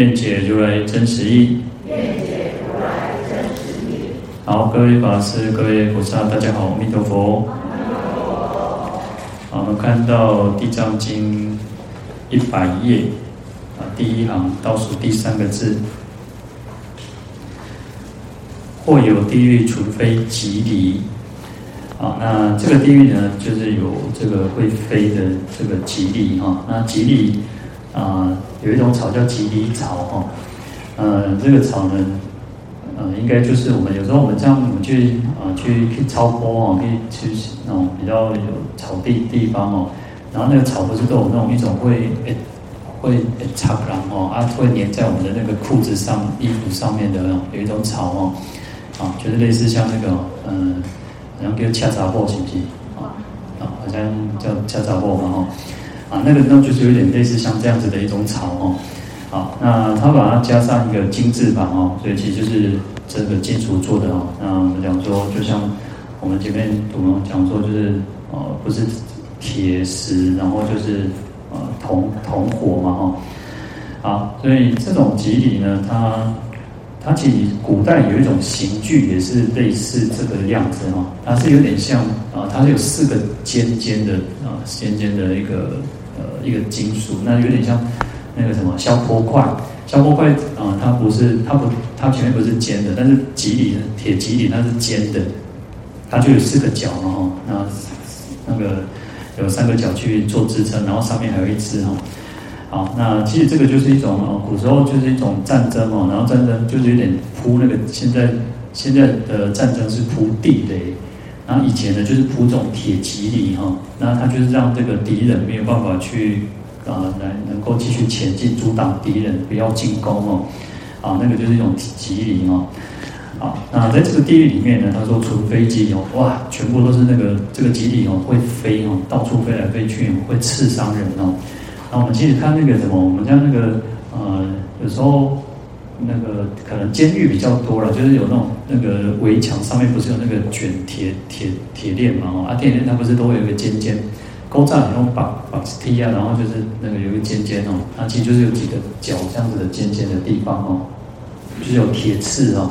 愿解如来真实义。愿解如来真实义。好，各位法师、各位菩萨，大家好，阿弥陀佛。好，我们看到《地藏经》一百页啊，第一行倒数第三个字：或有地狱，除非寂离。啊，那这个地狱呢，就是有这个会飞的这个寂离哈。那寂离啊。有一种草叫寂离草哈，呃，这个草呢，呃，应该就是我们有时候我们这样我们去啊、去去超坡哦，可以去那种比较有草地地方哦，然后那个草不是都有那种一种会诶会诶插然后啊会粘在我们的那个裤子上衣服上面的有一种草哦，啊，就是类似像那个嗯、好像叫恰杂布是不是？啊啊，好像叫恰杂布嘛哈。啊，那个那就是有点类似像这样子的一种草哦，好，那它把它加上一个金字旁哦，所以其实就是这个金属做的哦。那我们讲说，就像我们前面我们讲说，就是呃，不是铁石，然后就是呃铜铜火嘛哈。好，所以这种寂离呢，它它其实古代有一种刑具，也是类似这个样子哈。它是有点像啊，它是有四个尖尖的啊，尖尖的一个。一个金属，那有点像那个什么消波块，消波块啊，它不是，它不，它前面不是尖的，但是脊里的铁脊里它是尖的，它就有四个角嘛哈，那那个有三个角去做支撑，然后上面还有一只哈，好，那其实这个就是一种哦，古时候就是一种战争嘛，然后战争就是有点铺那个，现在现在的战争是铺地雷。然后以前呢，就是铺这种铁蒺藜哈，那它就是让这个敌人没有办法去啊，来能够继续前进，阻挡敌人不要进攻哦，啊，那个就是一种蒺藜哦，啊，那在这个地狱里面呢，他说除非寂哦，哇，全部都是那个这个蒺藜哦，会飞哦，到处飞来飞去，会刺伤人哦。那我们其实看那个什么，我们家那个呃，有时候。那个可能监狱比较多了，就是有那种那个围墙上面不是有那个卷铁铁铁链嘛？哦，啊，铁链它不是都会有个尖尖，勾上那种绑绑梯啊，然后就是那个有一个尖尖哦，它其实就是有几个角这样子的尖尖的地方哦，就是有铁刺哦。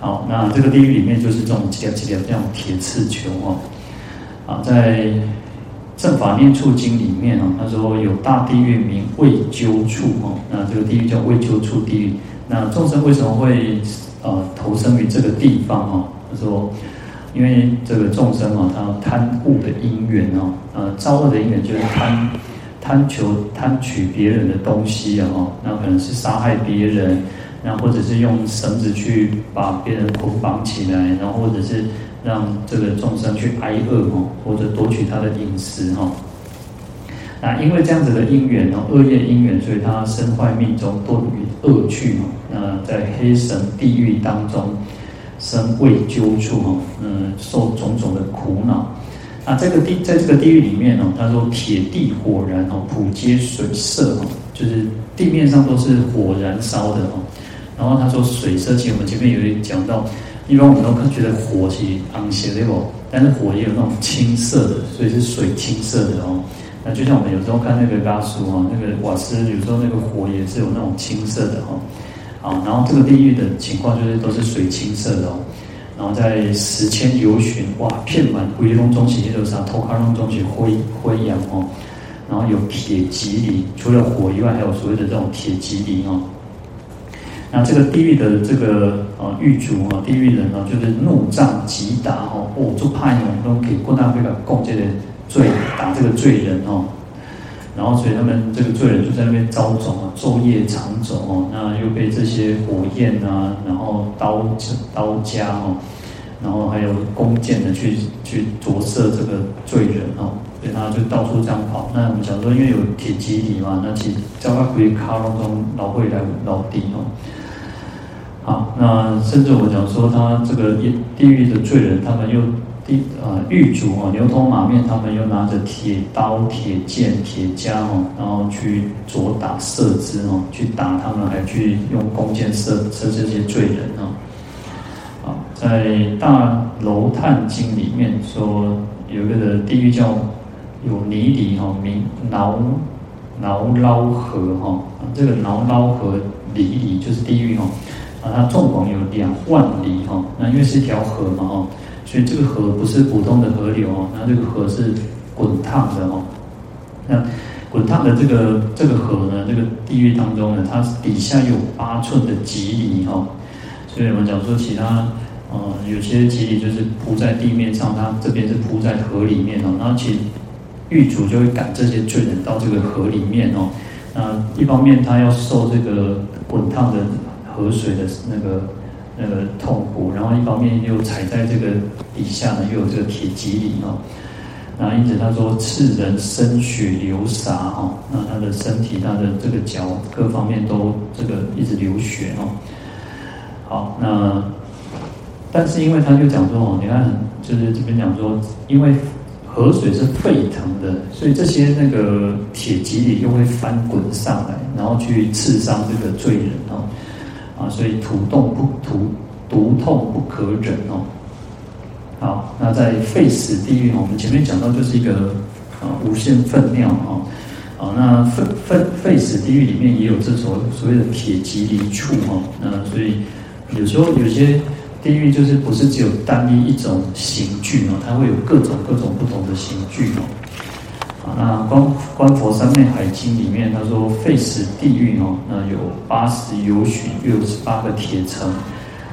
好，那这个地狱里面就是这种几条几条这样铁刺球哦。啊，在。《正法念处经》里面啊，他说有大地狱名未究处哦，那这个地狱叫未究处地狱。那众生为什么会呃投生于这个地方哦？他说，因为这个众生啊，他贪恶的因缘哦，呃，造恶的因缘就是贪贪求贪取别人的东西啊，那可能是杀害别人，那或者是用绳子去把别人捆绑起来，然后或者是。让这个众生去挨饿哈，或者夺取他的饮食哈。那因为这样子的因缘哦，恶业因缘，所以他身坏命终，堕于恶趣哦。那在黑神地狱当中身未究处哈，嗯，受种种的苦恼。那这个地，在这个地狱里面哦，他说铁地火燃哦，普皆水色哦，就是地面上都是火燃烧的哦。然后他说水色，其实我们前面有讲到。一般我们都觉得火是红色的哦，但是火也有那种青色的，所以是水青色的哦。那就像我们有时候看那个蜡烛哦，那个瓦斯有时候那个火也是有那种青色的哦。好，然后这个地狱的情况就是都是水青色的哦。然后在石千由旬，哇，片满回龙中起，就是啥，头壳龙中起灰灰扬哦。然后有铁蒺藜，除了火以外，还有所谓的这种铁蒺藜哦。那这个地狱的这个呃狱卒啊，地狱人啊，就是怒杖击打哦，哦，就怕你们都可以过大会个共这个罪打这个罪人哦，然后所以他们这个罪人就在那边遭走啊，昼夜长走哦，那又被这些火焰啊，然后刀刀夹哦，然后还有弓箭的去去着射这个罪人哦，所以他就到处这样跑。那我们讲说，因为有铁蒺藜嘛，那其实叫他回卡当中老会来老地哦。啊，那甚至我讲说，他这个地地狱的罪人，他们又地呃狱卒哦，牛头马面，他们又拿着铁刀、铁剑、铁枷哦，然后去左打射之哦，去打他们，还去用弓箭射射这些罪人哦。在《大楼探经》里面说，有一个的地狱叫有泥里哈，名挠挠捞河哈，这个挠捞河里里就是地狱哈，啊，它纵广有两万里哈，那因为是一条河嘛哈，所以这个河不是普通的河流哦，那这个河是滚烫的哦，那滚烫的这个这个河呢，这个地狱当中呢，它底下有八寸的蒺藜哈，所以我们讲说其他。呃，有些蒺藜就是铺在地面上，它这边是铺在河里面哦。然后其实狱卒就会赶这些罪人到这个河里面哦。那一方面他要受这个滚烫的河水的那个那个痛苦，然后一方面又踩在这个底下呢，又有这个铁蒺藜哦。那因此他说刺人生血流洒哦，那他的身体、他的这个脚各方面都这个一直流血哦。好，那。但是因为他就讲说哦，你看，就是这边讲说，因为河水是沸腾的，所以这些那个铁蒺藜又会翻滚上来，然后去刺伤这个罪人哦，啊，所以毒痛不土毒痛不可忍哦。好，那在沸死地狱，我们前面讲到就是一个啊无限粪尿啊，啊，那沸沸沸死地狱里面也有这所所谓的铁蒺藜处哦，那所以有时候有些。地狱就是不是只有单一一种刑具哦，它会有各种各种不同的刑具哦。啊，那观观佛三昧海经里面他说，费时地狱哦，那有八十由旬，又有十八个铁层，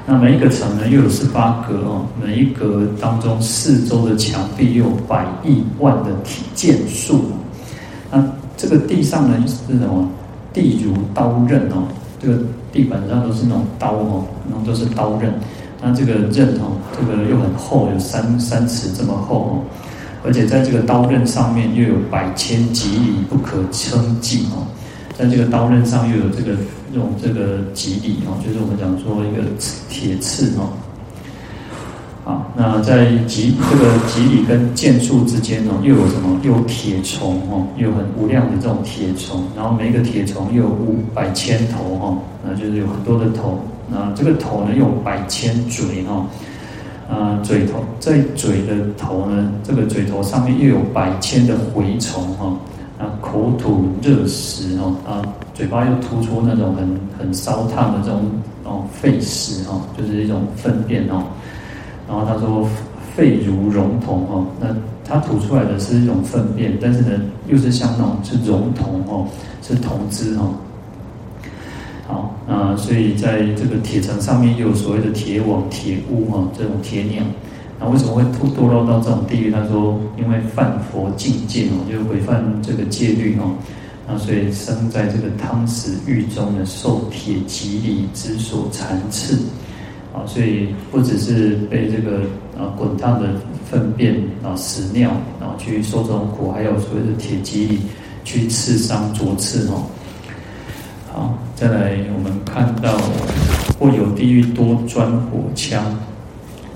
那每一个层呢又有十八格哦，每一格当中四周的墙壁又有百亿万的铁剑数。那这个地上呢是什么？地如刀刃哦，这个地板上都是那种刀哦，然后都是刀刃。那这个刃哦，这个又很厚，有三三尺这么厚哦，而且在这个刀刃上面又有百千蒺藜不可称计哦，在这个刀刃上又有这个用这个蒺藜哦，就是我们讲说一个铁刺哦。好，那在蒺这个蒺藜跟剑术之间哦，又有什么？又有铁虫哦，又有很无量的这种铁虫，然后每一个铁虫又有五百千头哦，那就是有很多的头。那这个头呢又，有百千嘴哈，啊，嘴头在嘴的头呢，这个嘴头上面又有百千的蛔虫哈，啊，口吐热石哦，啊，嘴巴又吐出那种很很烧烫的这种哦沸石哈，就是一种粪便哦，然后他说肺如熔铜哦，那他吐出来的是一种粪便，但是呢，又是像那种是熔铜哦，是铜汁哦。好，那所以在这个铁层上面又有所谓的铁网、铁屋哈，这种铁鸟。那为什么会堕堕落到这种地狱？他说，因为犯佛境界哦，就是违反这个戒律哦，那所以生在这个汤匙狱中呢，受铁蒺藜之所缠刺。啊，所以不只是被这个啊滚烫的粪便啊屎尿，然后去受这种苦，还有所谓的铁蒺藜去刺伤、灼刺哦。好，再来我们看到，或有地狱多钻火枪，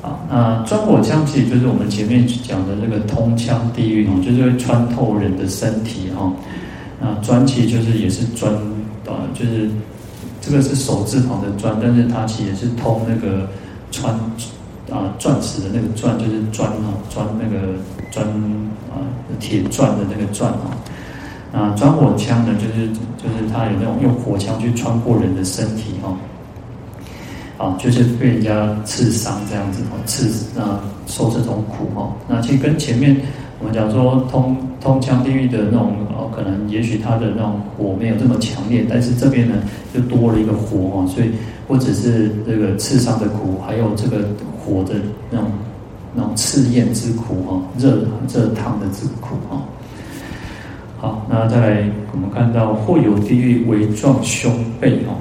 啊，那钻火枪其实就是我们前面讲的这个通枪地狱哦，就是会穿透人的身体哈。那钻其实就是也是钻，啊，就是这个是手字旁的钻，但是它其实也是通那个穿啊钻石的那个钻，就是钻哈，钻那个钻啊铁钻的那个钻哈。啊，钻火枪呢，就是就是他有那种用火枪去穿过人的身体哈，啊，就是被人家刺伤这样子哦，刺啊受这种苦哈。那其实跟前面我们讲说通通枪地狱的那种哦，可能也许他的那种火没有这么强烈，但是这边呢就多了一个火哈，所以不只是这个刺伤的苦，还有这个火的那种那种刺焰之苦哈，热热烫的之苦哈。好，那再来，我们看到或有地狱为状胸背哦，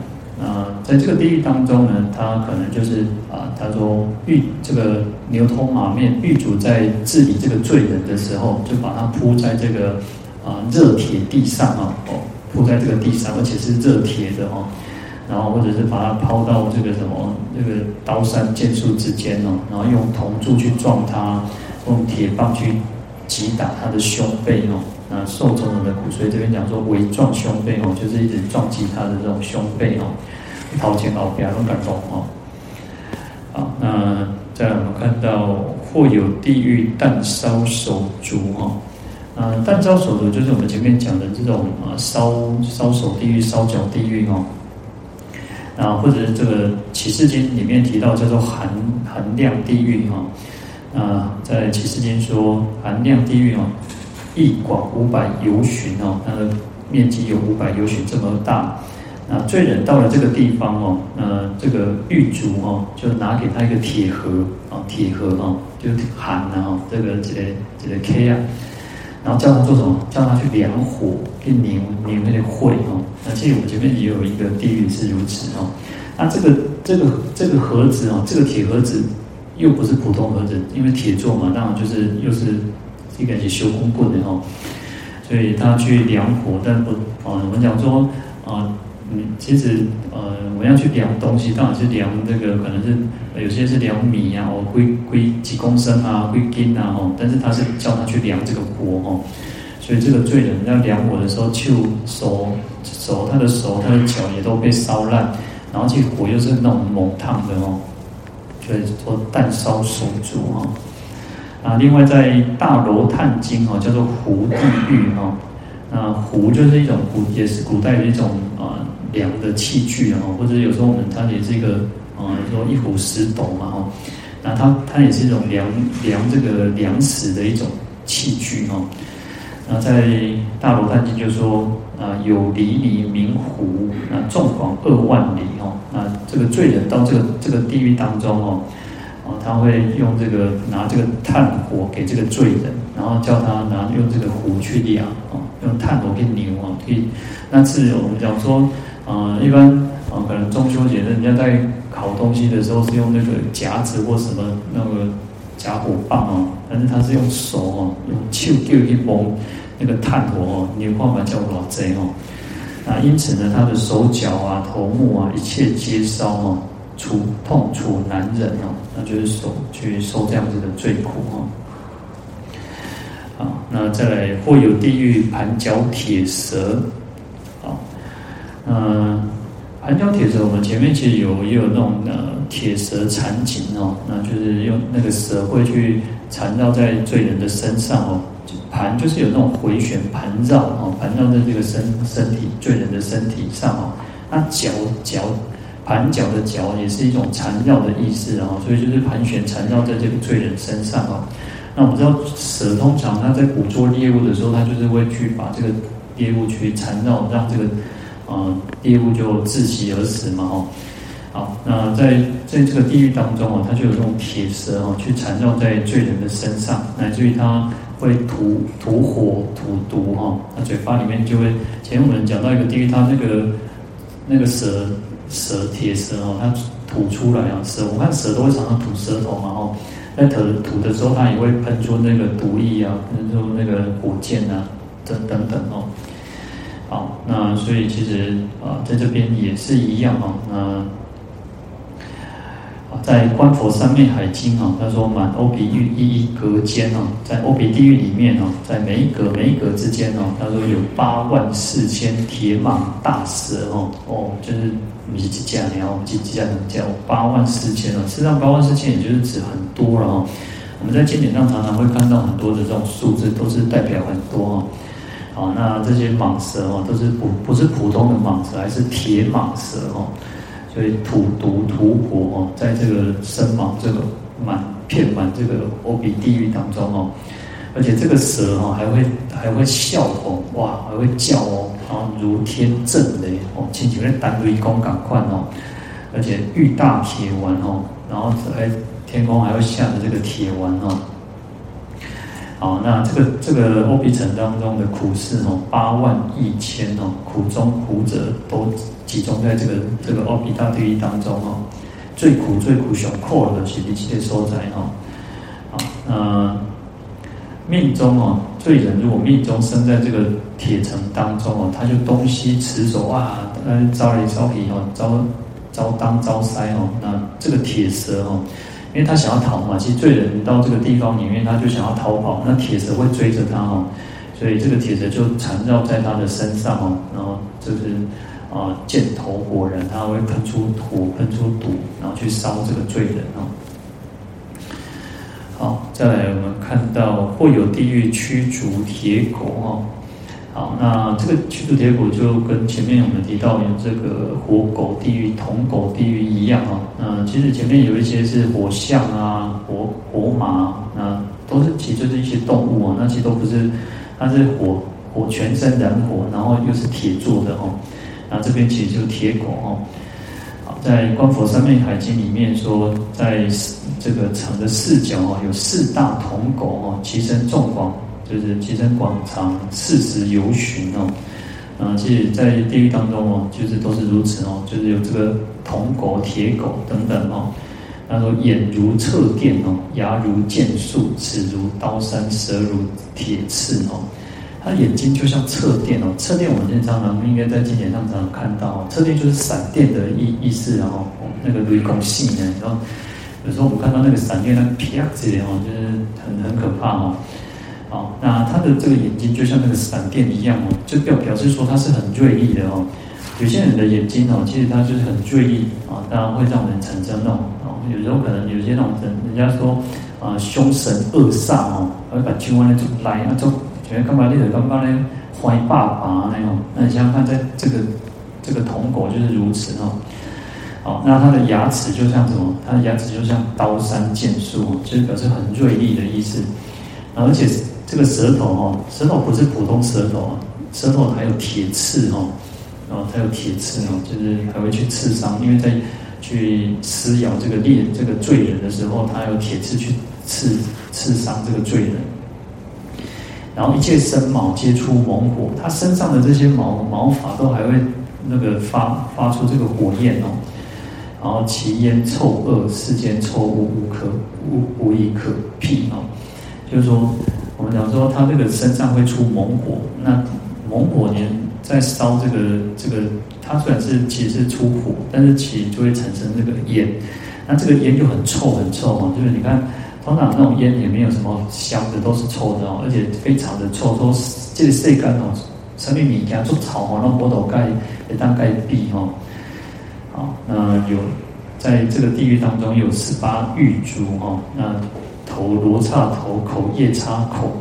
啊，在这个地狱当中呢，他可能就是啊，他说狱这个牛头马面狱主在治理这个罪人的时候，就把他铺在这个啊热铁地上啊，哦，铺在这个地上，而且是热铁的哦，然后或者是把他抛到这个什么这个刀山剑树之间哦，然后用铜柱去撞他，用铁棒去击打他的胸背哦。那受众人的苦，所以这边讲说围撞胸背哦，就是一直撞击他的这种胸背哦，掏钱老表都感动哦。好，那再我们看到或有地狱弹烧手足哈，啊，弹烧手足就是我们前面讲的这种啊烧烧手地狱、烧脚地狱哦，啊，或者是这个启示经里面提到叫做寒寒量地狱哈，啊，在启示经说寒量地狱哦。地广五百由旬哦，它的面积有五百由旬这么大。那罪人到了这个地方哦，那这个狱卒哦，就拿给他一个铁盒啊，铁盒哦，就喊了哈，这个这个这个 K 啊，然后叫他做什么？叫他去量火，去拧拧那个灰哦。那其实我们前面也有一个地狱是如此哦。那这个这个这个盒子哦，这个铁盒子又不是普通盒子，因为铁做嘛，当然就是又是。一个是修公棍的哈，所以他去量火，但不啊，我们讲说啊，嗯，其实呃，我要去量东西，当然是量这个，可能是有些是量米啊，我，归归几公升啊，归斤啊，哦，但是他是叫他去量这个锅哦，所以这个罪人要量火的时候，就手手他的手他的脚也都被烧烂，然后这个火又是那种猛烫的哦，所以说弹烧手足哈。啊，另外在《大楼探经》哦，叫做湖地狱哈。那湖就是一种古，也是古代的一种啊量的器具哦，或者有时候我们它也是一个啊，说一壶十斗嘛哈。那它它也是一种量量这个粮食的一种器具哈。那在《大楼探经》就说啊，有离尼名湖，那纵广二万里哦。那这个罪人到这个这个地狱当中哦。他会用这个拿这个炭火给这个罪人，然后叫他拿用这个壶去量啊，用炭火去牛啊，可以。那是我们讲说，啊，一般啊，可能中秋节人家在烤东西的时候是用那个夹子或什么那个夹火棒哦，但是他是用手哦，用手丢一摸那个炭火哦，牛化把叫老贼哦。那因此呢，他的手脚啊、头目啊，一切皆烧哦。处痛楚难忍哦，那就是受去受这样子的罪苦哦。好，那再来或有地狱盘脚铁蛇，好，嗯，盘脚铁蛇，我们前面其实有也有那种呃铁蛇缠颈哦，那就是用那个蛇会去缠绕在罪人的身上哦，盘就是有那种回旋盘绕哦，盘绕在这个身身体罪人的身体上哦，那脚脚。盘脚的脚也是一种缠绕的意思啊，所以就是盘旋缠绕在这个罪人身上啊。那我们知道蛇通常它在捕捉猎物的时候，它就是会去把这个猎物去缠绕，让这个呃猎物就窒息而死嘛哦。好，那在在这个地狱当中哦，它就有这种铁蛇哦，去缠绕在罪人的身上，乃至于它会吐吐火吐毒哈，那嘴巴里面就会。前面我们讲到一个地狱，它那个那个蛇。蛇铁蛇哦，它吐出来啊，蛇我看蛇都会常常吐舌头嘛哦，那吐吐的时候，它也会喷出那个毒液啊，喷出那个火箭啊，等等等哦。好，那所以其实啊，在这边也是一样哦，那。在《观佛三昧海经》啊，他说满欧比狱一一隔间哦，在欧比地狱里面哦，在每一格每一格之间哦，他说有八万四千铁蟒大蛇哦哦，就是不是几架鸟，几几架能叫八万四千哦，实际上八万四千也就是指很多了哦。我们在经典上常常会看到很多的这种数字，都是代表很多哦。好，那这些蟒蛇哦，都是不不是普通的蟒蛇，还是铁蟒蛇哦。所以吐毒吐火哦，在这个生蟒这个满片满这个欧比地狱当中哦，而且这个蛇哦还会还会笑吼哇，还会叫哦，然后如天震雷哦，亲像在单雷公赶快哦，而且遇大铁丸哦，然后还天空还会下着这个铁丸哦，好，那这个这个阿鼻城当中的苦事哦，八万一千哦，苦中苦者都集中在这个这个阿鼻大地狱当中哦，最苦最苦上苦的是这些所在哦。好，那命中哦，罪人如果命中生在这个铁城当中哦，他就东西持走啊，呃，招来招皮哦，招招当招塞哦，那这个铁蛇哦。因为他想要逃嘛，其实罪人到这个地方里面，他就想要逃跑，那铁蛇会追着他哦，所以这个铁蛇就缠绕在他的身上哦，然后就是啊箭头火人，他会喷出火，喷出毒，然后去烧这个罪人哦。好，再来我们看到或有地狱驱逐铁狗哦。好，那这个驱逐铁狗就跟前面我们提到有这个火狗地狱、铜狗地狱一样啊。那其实前面有一些是火象啊、火火马，那都是其实就是一些动物啊。那其实都不是，它是火火全身燃火，然后又是铁做的哦。那这边其实就是铁狗哦。在《观佛三昧海经》里面说，在这个城的四角哦，有四大铜狗哦，其身纵广。就是其身广长，四时游巡哦，啊，其实，在地狱当中哦，就是都是如此哦，就是有这个铜狗、铁狗等等哦。他说眼如彻电哦，牙如剑树，齿如刀山，舌如铁刺哦。他眼睛就像侧电哦，侧电我们经常常应该在经典上常常看到，侧电就是闪电的意意思，然后那个雷公细呢，然后有时候我们看到那个闪电那个啪之类哦，就是很很可怕哦。哦，那他的这个眼睛就像那个闪电一样哦，就表表示说他是很锐利的哦。有些人的眼睛哦，其实他就是很锐利啊，当然会让人产生那种哦，有时候可能有些那种人，人家说啊，凶神恶煞哦，会把青蛙那种来那种，觉得干嘛那个刚刚呢坏爸爸那种，那你想想看，在这个这个铜狗就是如此哦。好，那它的牙齿就像什么？它的牙齿就像刀山剑树，就是表示很锐利的意思，而且。这个舌头哦，舌头不是普通舌头啊，舌头还有铁刺哦，然后它有铁刺哦，就是还会去刺伤，因为在去撕咬这个猎这个罪人的时候，它有铁刺去刺刺伤这个罪人。然后一切生毛皆出猛火，它身上的这些毛毛发都还会那个发发出这个火焰哦。然后其烟臭恶，世间臭物无可无无以可辟哦，就是说。我们讲说，他这个身上会出猛火，那猛火呢，在烧这个这个，它虽然是其实是出火，但是其就会产生这个烟，那这个烟就很臭很臭哦，就是你看，通常那种烟也没有什么香的，都是臭的哦，而且非常的臭，都是这个晒干哦，上面你给它做草哦，那火头盖也当盖壁哦，好，那有在这个地狱当中有十八玉珠哦，那。头罗刹头，口夜叉口，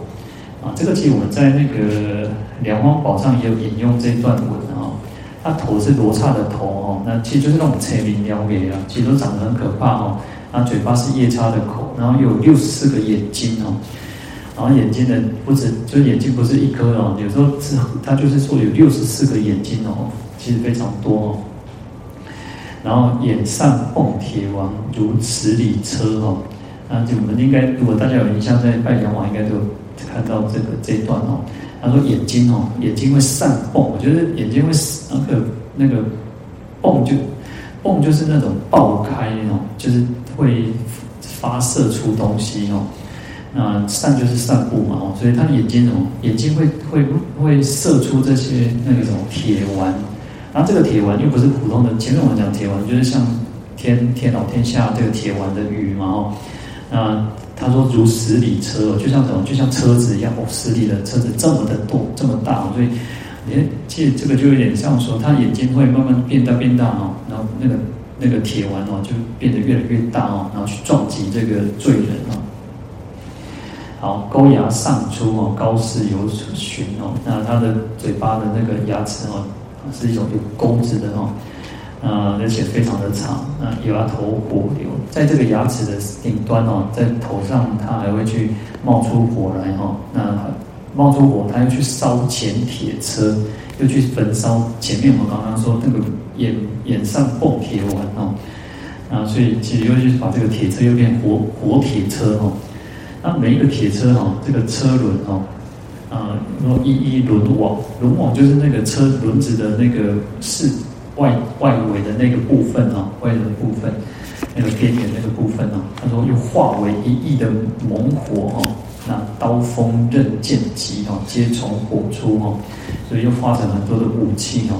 啊，这个其实我们在那个莲花宝上也有引用这段文啊。它头是罗刹的头哦，那其实就是那种车鸣鸟尾啊，其实都长得很可怕哦。那嘴巴是夜叉的口，然后有六十四个眼睛哦，然后眼睛的不止，就眼睛不是一颗哦，有时候是它就是说有六十四个眼睛哦，其实非常多哦。然后眼上蹦铁王如十里车哦。那就我们应该，如果大家有印象，在拜阳王应该都看到这个这一段哦。他说眼睛哦，眼睛会散蹦，我觉得眼睛会那个那个蹦就蹦就是那种爆开哦，就是会发射出东西哦。那散就是散布嘛哦，所以他的眼睛怎么，眼睛会会会射出这些那个什么铁丸。然后这个铁丸又不是普通的，前面我们讲铁丸就是像天天老天下这个铁丸的雨嘛哦。那他说如十里车，就像什么，就像车子一样哦，十里的车子这么的多，这么大，所以，诶，其实这个就有点像说，他眼睛会慢慢变大变大哦，然后那个那个铁丸哦，就变得越来越大哦，然后去撞击这个罪人哦。好，钩牙上出哦，高士游巡哦，那他的嘴巴的那个牙齿哦，是一种有钩子的哦。啊，而且非常的长，啊，牙头火流，在这个牙齿的顶端哦，在头上它还会去冒出火来哦，那冒出火，他又去烧前铁车，又去焚烧前面我们刚刚说那个眼眼上蹦铁丸哦，啊，所以其实又去把这个铁车又变火火铁车哦，那每一个铁车哈，这个车轮哈，啊，说一一轮网，轮网就是那个车轮子的那个是外外围的那个部分啊，外的部分，那个边缘那个部分啊，他说又化为一亿的猛火哈，那刀锋刃剑戟哈，皆从火出哈，所以又化成很多的武器哈。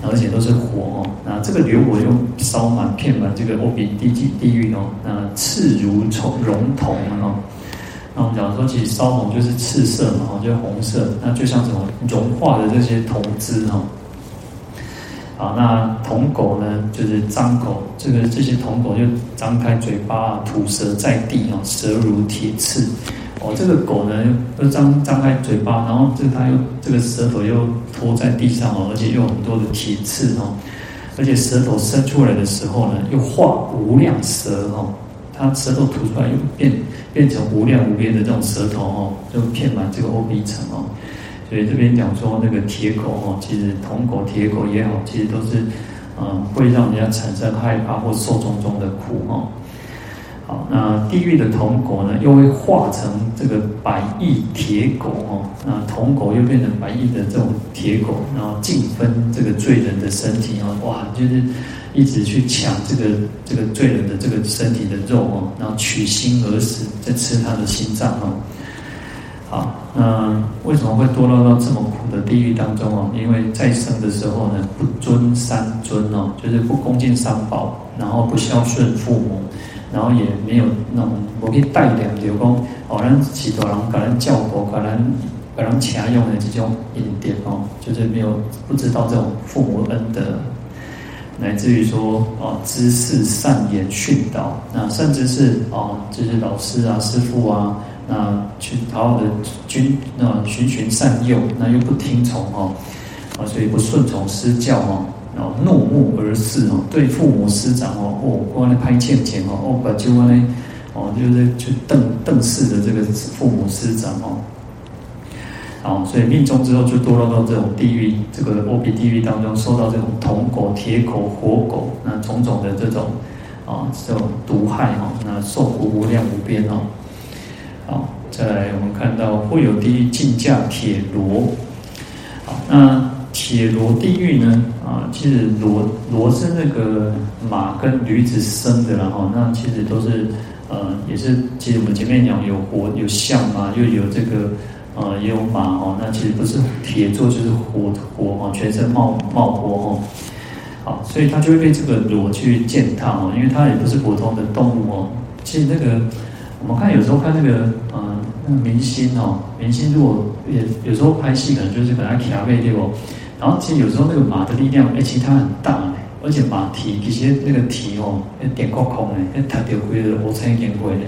而且都是火哦，那这个流火又烧满遍满这个欧比地狱地狱哦，那赤如从熔铜哦，那我们讲说其实烧红就是赤色嘛，哦，就是红色，那就像什么融化的这些铜汁哈，啊，那铜狗呢就是张口，这个这些铜狗就张开嘴巴吐舌在地哦，舌如铁刺。哦，这个狗呢，又张张开嘴巴，然后这它又这个舌头又拖在地上哦，而且又很多的铁刺哦，而且舌头伸出来的时候呢，又化无量舌哦，它舌头吐出来又变变成无量无边的这种舌头哦，就遍满这个阿鼻层哦。所以这边讲说那个铁狗哦，其实铜狗、铁狗也好，其实都是嗯会让人家产生害怕或受种种的苦哦。好，那地狱的铜狗呢，又会化成这个百亿铁狗哦。那铜狗又变成百亿的这种铁狗，然后尽分这个罪人的身体哦。哇，就是一直去抢这个这个罪人的这个身体的肉哦，然后取心而死，再吃他的心脏哦。好，那为什么会堕落到这么苦的地狱当中哦？因为在生的时候呢，不尊三尊哦，就是不恭敬三宝，然后不孝顺父母。然后也没有那种我可以带领，比如讲，哦，让许多人给人教过，给人给人强用的这种因点哦，就是没有不知道这种父母恩德，乃至于说哦，知识善言训导，那甚至是哦，就是老师啊、师傅啊，那去好好的君那循循善诱，那又不听从哦，啊，所以不顺从师教哦。哦，怒目而视哦，对父母师长哦，哦，光那拍欠钱哦，哦，把就光那哦，就是去瞪瞪视的这个父母师长哦，好，所以命中之后就堕落到这种地狱，这个阿鼻地狱当中，受到这种铜狗、铁狗、火狗那种种的这种啊这种毒害哈，那受苦无量无边哦。好，再来我们看到会有地狱尽驾铁罗，好，那。铁罗地狱呢？啊，其实罗罗是那个马跟驴子生的，然后那其实都是呃，也是其实我们前面讲有火有象嘛，又有这个呃也有马哦，那其实不是铁做就是火火哦，全身冒冒火哦，好，所以它就会被这个罗去践踏哦，因为它也不是普通的动物哦。其实那个我们看有时候看那个呃那个明星哦，明星如果也有时候拍戏可能就是本来骑马背对不？然后其实有时候那个马的力量，哎，其实它很大嘞，而且马蹄其实那个蹄哦，点过空哎，那它点亏了，我才点亏嘞，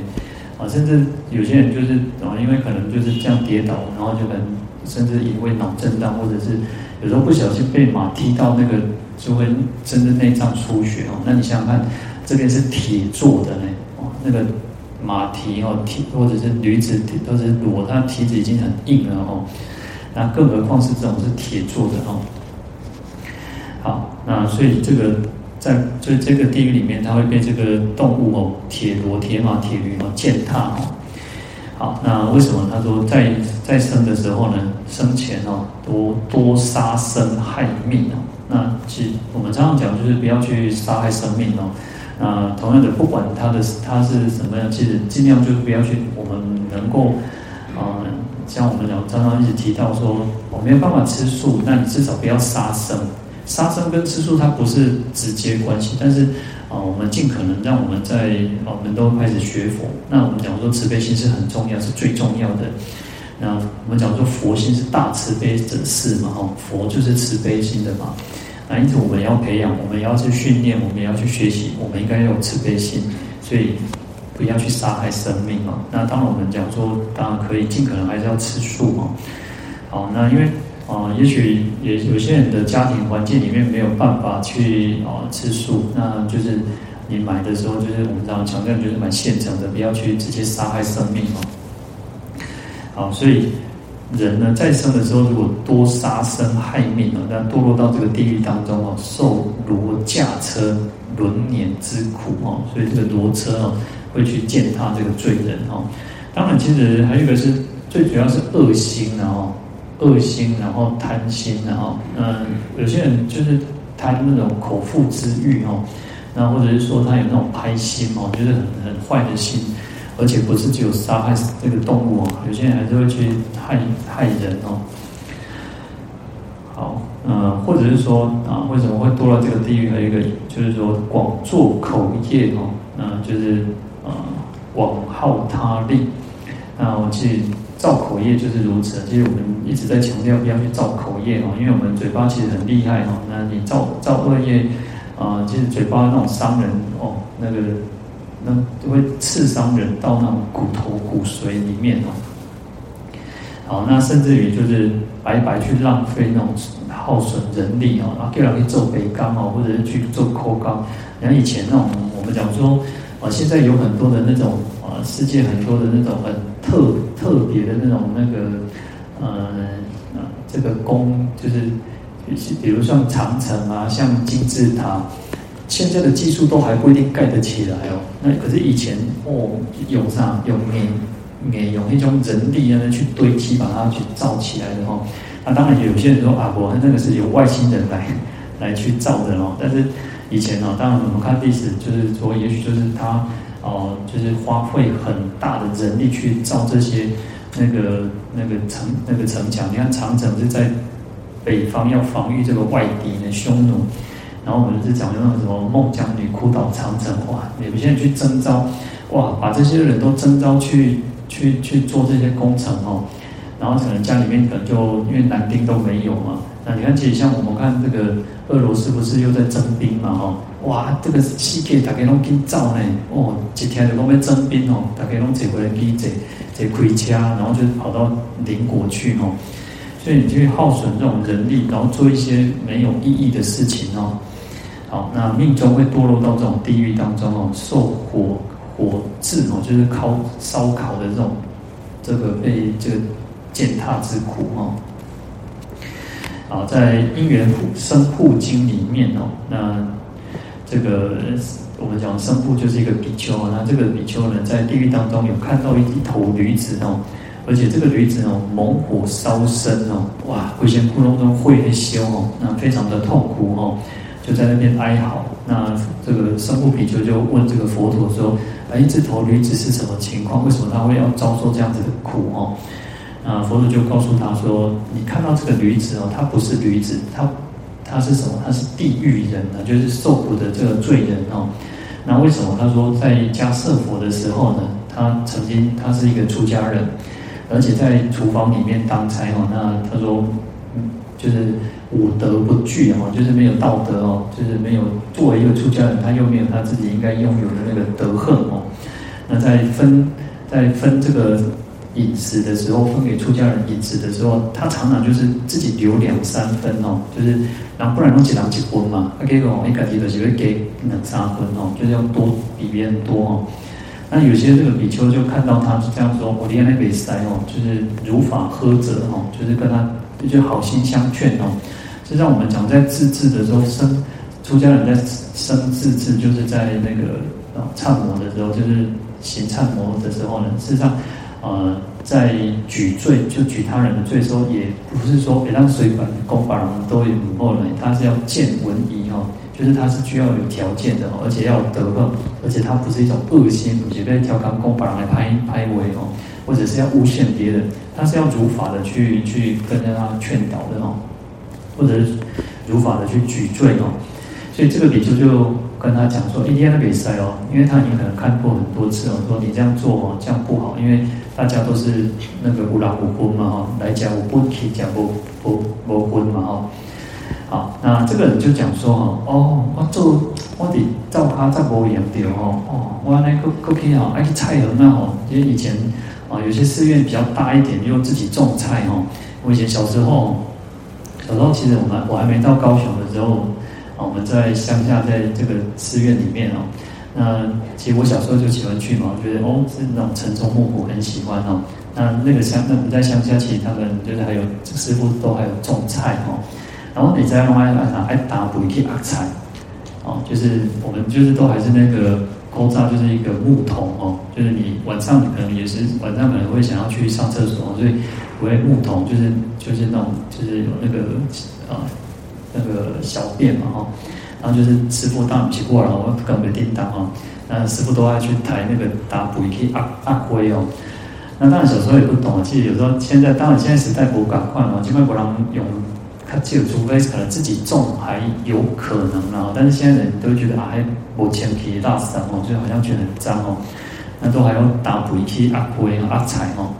啊，甚至有些人就是啊，因为可能就是这样跌倒，然后就可能甚至因为脑震荡，或者是有时候不小心被马踢到那个，就会真的内脏出血哦。那你想想看，这边是铁做的呢，哦，那个马蹄哦，蹄或者是驴子蹄都是裸，它蹄子已经很硬了哦。那更何况是这种是铁做的哦。好，那所以这个在就这个地狱里面，它会被这个动物哦，铁骡、铁马、铁驴哦践踏哦。好，那为什么他说在在生的时候呢？生前哦，多多杀生害命哦。那其实我们常常讲，就是不要去杀害生命哦。那同样的，不管他的他是什么样，其实尽量就不要去，我们能够啊。像我们讲，常常一直提到说，我没有办法吃素，那你至少不要杀生。杀生跟吃素它不是直接关系，但是啊，我们尽可能让我们在我们都开始学佛。那我们讲说慈悲心是很重要，是最重要的。那我们讲说佛心是大慈悲者事嘛，哈，佛就是慈悲心的嘛。那因此我们要培养，我们要去训练，我们要去学习，我们应该要有慈悲心，所以。不要去杀害生命哦。那当然，我们讲说，当然可以尽可能还是要吃素哦。好，那因为啊，也许也有些人的家庭环境里面没有办法去啊吃素，那就是你买的时候，就是我们这样强调，就是买现成的，不要去直接杀害生命哦。好，所以人呢，在生的时候，如果多杀生害命哦，那堕落到这个地狱当中哦，受罗驾车轮碾之苦哦。所以这个罗车哦。会去践踏这个罪人哦，当然，其实还有一个是最主要是恶心，的哦恶心，然后贪心，的哦嗯，有些人就是贪那种口腹之欲哦，那或者是说他有那种贪心哦，就是很很坏的心，而且不是只有杀害这个动物哦，有些人还是会去害害人哦。好，呃，或者是说啊，为什么会堕到这个地狱？还有一个就是说广作口业哦，那就是呃，广耗他力。那我去造口业就是如此。其实我们一直在强调不要去造口业哦，因为我们嘴巴其实很厉害哦。那你造造恶业啊，其实嘴巴那种伤人哦，那个那就会刺伤人到那种骨头骨髓里面哦。好，那甚至于就是白白去浪费那种耗损人力哦，然后叫人去做背钢哦，或者是去做抠钢。像以前那种我们讲说啊，现在有很多的那种啊，世界很多的那种很特特别的那种那个呃这个工，就是比如像长城啊，像金字塔，现在的技术都还不一定盖得起来哦。那可是以前哦，有啥有没？也用一种人力啊去堆砌，把它去造起来的哈。那当然有些人说啊，我那个是有外星人来来去造的哦。但是以前呢，当然我们看历史，就是说，也许就是他哦，就是花费很大的人力去造这些那个那个城那个城墙。你看长城是在北方要防御这个外敌的匈奴，然后我们是讲那种什么孟姜女哭倒长城哇，你们现在去征召哇，把这些人都征召去。去去做这些工程哦，然后可能家里面可能就因为男丁都没有嘛，那你看，其实像我们看这个俄罗斯不是又在征兵嘛哈，哇，这个世界大家拢紧造呢，哦，一天就讲要征兵哦，大家拢坐飞机坐坐开车，然后就跑到邻国去哦，所以你去耗损这种人力，然后做一些没有意义的事情哦，好，那命中会堕落到这种地狱当中哦，受火。火炙哦，就是烤烧烤的这种，这个被这个践踏之苦哦。啊，在《因缘生护经》里面哦，那这个我们讲生护就是一个比丘啊，那这个比丘呢，在地狱当中有看到一一头驴子哦，而且这个驴子哦，猛火烧身哦，哇，会先窟窿中会很修哦，那非常的痛苦哦，就在那边哀嚎。那这个生护比丘就问这个佛陀说。哎，这头驴子是什么情况？为什么他会要遭受这样子的苦哦？啊，佛陀就告诉他说：“你看到这个驴子哦，它不是驴子，它它是什么？它是地狱人啊，就是受苦的这个罪人哦。那为什么？他说在迦叶佛的时候呢，他曾经他是一个出家人，而且在厨房里面当差哦。那他说，就是。”五德不具哈，就是没有道德哦，就是没有作为一个出家人，他又没有他自己应该拥有的那个德恨哦。那在分在分这个饮食的时候，分给出家人饮食的时候，他常常就是自己留两三分哦，就是然后不然弄几两几分嘛，他给个一个提的只会给两三分哦，就是要多比别人多哦。那有些这个比丘就看到他是这样说，我连那个塞哦，就是如法呵责哦，就是跟他就好心相劝哦。就像我们讲在自治的时候，生出家人在生自治，就是在那个啊忏摩的时候，就是行忏摩的时候呢，事实上，呃，在举罪就举他人的罪的时候，也不是说别让随本公法人都有不后呢，他是要见闻疑哈，就是他是需要有条件的，而且要有德行，而且他不是一种恶心，不是被调侃公法人来拍拍围哦，或者是要诬陷别人，他是要如法的去去跟着他劝导的哦。或者是如法的去举罪哦，所以这个比丘就跟他讲说：“一天他比赛哦，因为他已经可能看过很多次哦，说你这样做哦，这样不好，因为大家都是那个无老无昏嘛哈，来讲我不提讲不不不昏嘛哈。好，那这个人就讲说哈，哦，我做我得照他再不一样对哦，哦，我那个过去啊，爱菜很那哦，因为以前啊有些寺院比较大一点，又自己种菜哈。我以前小时候。小时候其实我们我还没到高雄的时候，我们在乡下，在这个寺院里面哦。那其实我小时候就喜欢去嘛，我觉得哦是那种晨钟暮鼓很喜欢哦。那那个乡那我们在乡下，其实他们就是还有师傅都还有种菜哦。然后你在弄爱爱打爱打补一些阿菜，哦，就是我们就是都还是那个抠扎就是一个木桶哦，就是你晚上可能也是晚上可能会想要去上厕所，所以不会木桶就是就是那种就是有那个啊那个小便嘛哈，然后就是师傅当然起过了，我根本叮当哈，那师傅都爱去抬那个打补去压压灰哦。那当然小时候也不懂，其实有时候现在当然现在时代不赶快嘛，尽管不让用。他只有除非可能自己种还有可能啊，但是现在人都觉得啊，还我前皮大山哦，就好像觉得很脏哦，那都还要打补一批阿灰阿彩哦，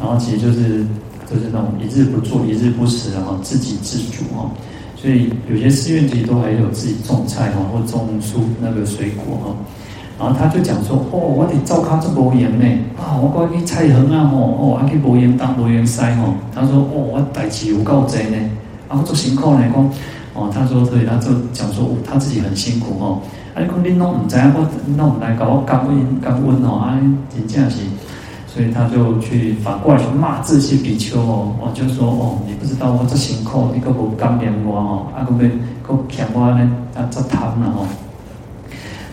然后其实就是就是那种一日不做一日不食然后自给自足哦，所以有些寺院其实都还有自己种菜哦，或种蔬那个水果哦。然后他就讲说：“哦，我得照看这无盐呢，啊，我过去菜园啊，吼，哦，还去无盐当无盐塞吼。”他说：“哦，我代志有够多呢，啊，我做辛苦呢，讲，哦，他说，所以他就讲说，他自己很辛苦哦。啊，你讲你拢唔知啊，我拢唔来搞我降温降温哦，啊，真正是，所以他就去反过来去骂这些比丘哦，哦，就说哦，你不知道我这辛苦，你个不干点我哦，啊，个别个欠我呢，啊，这贪了哦。”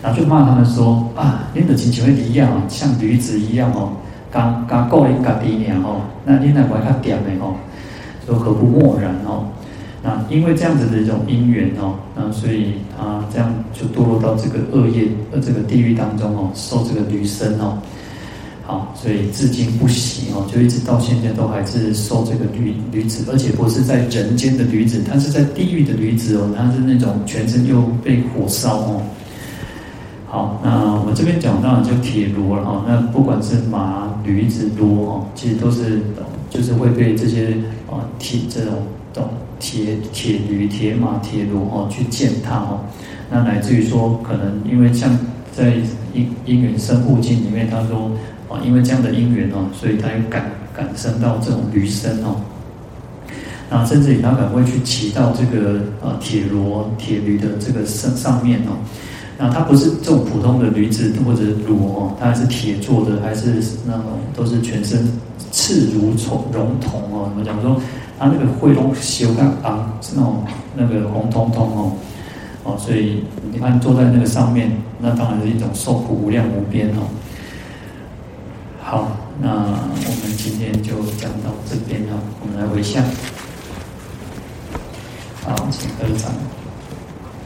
然后就骂他们说啊，你的亲像一样，像驴子一样哦，刚刚过一个低年哦，那你那还较点的吼，说何不漠然哦？那因为这样子的一种因缘哦，那所以他这样就堕落到这个恶业呃这个地狱当中哦，受这个驴身哦。好，所以至今不息哦，就一直到现在都还是受这个驴驴子，而且不是在人间的驴子，它是在地狱的驴子哦，它是那种全身又被火烧哦。好，那我们这边讲到就铁骡了哈。那不管是马、驴子、骡哦，其实都是就是会被这些啊铁这种种铁铁驴、铁马、铁骡哦去践踏哦。那乃至于说，可能因为像在因因缘生护经里面，他说啊，因为这样的因缘哦，所以他又感感生到这种驴身哦。那甚至于他可能会去骑到这个啊铁骡、铁驴的这个身上面哦。那它不是这种普通的驴子或者骡哦，它还是铁做的，还是那种都是全身赤如铜熔铜哦。我们讲说，它那个会龙修干昂是那种那个红彤彤哦哦，所以你看坐在那个上面，那当然是一种受苦无量无边哦。好，那我们今天就讲到这边哦，我们来回向。好，请合掌。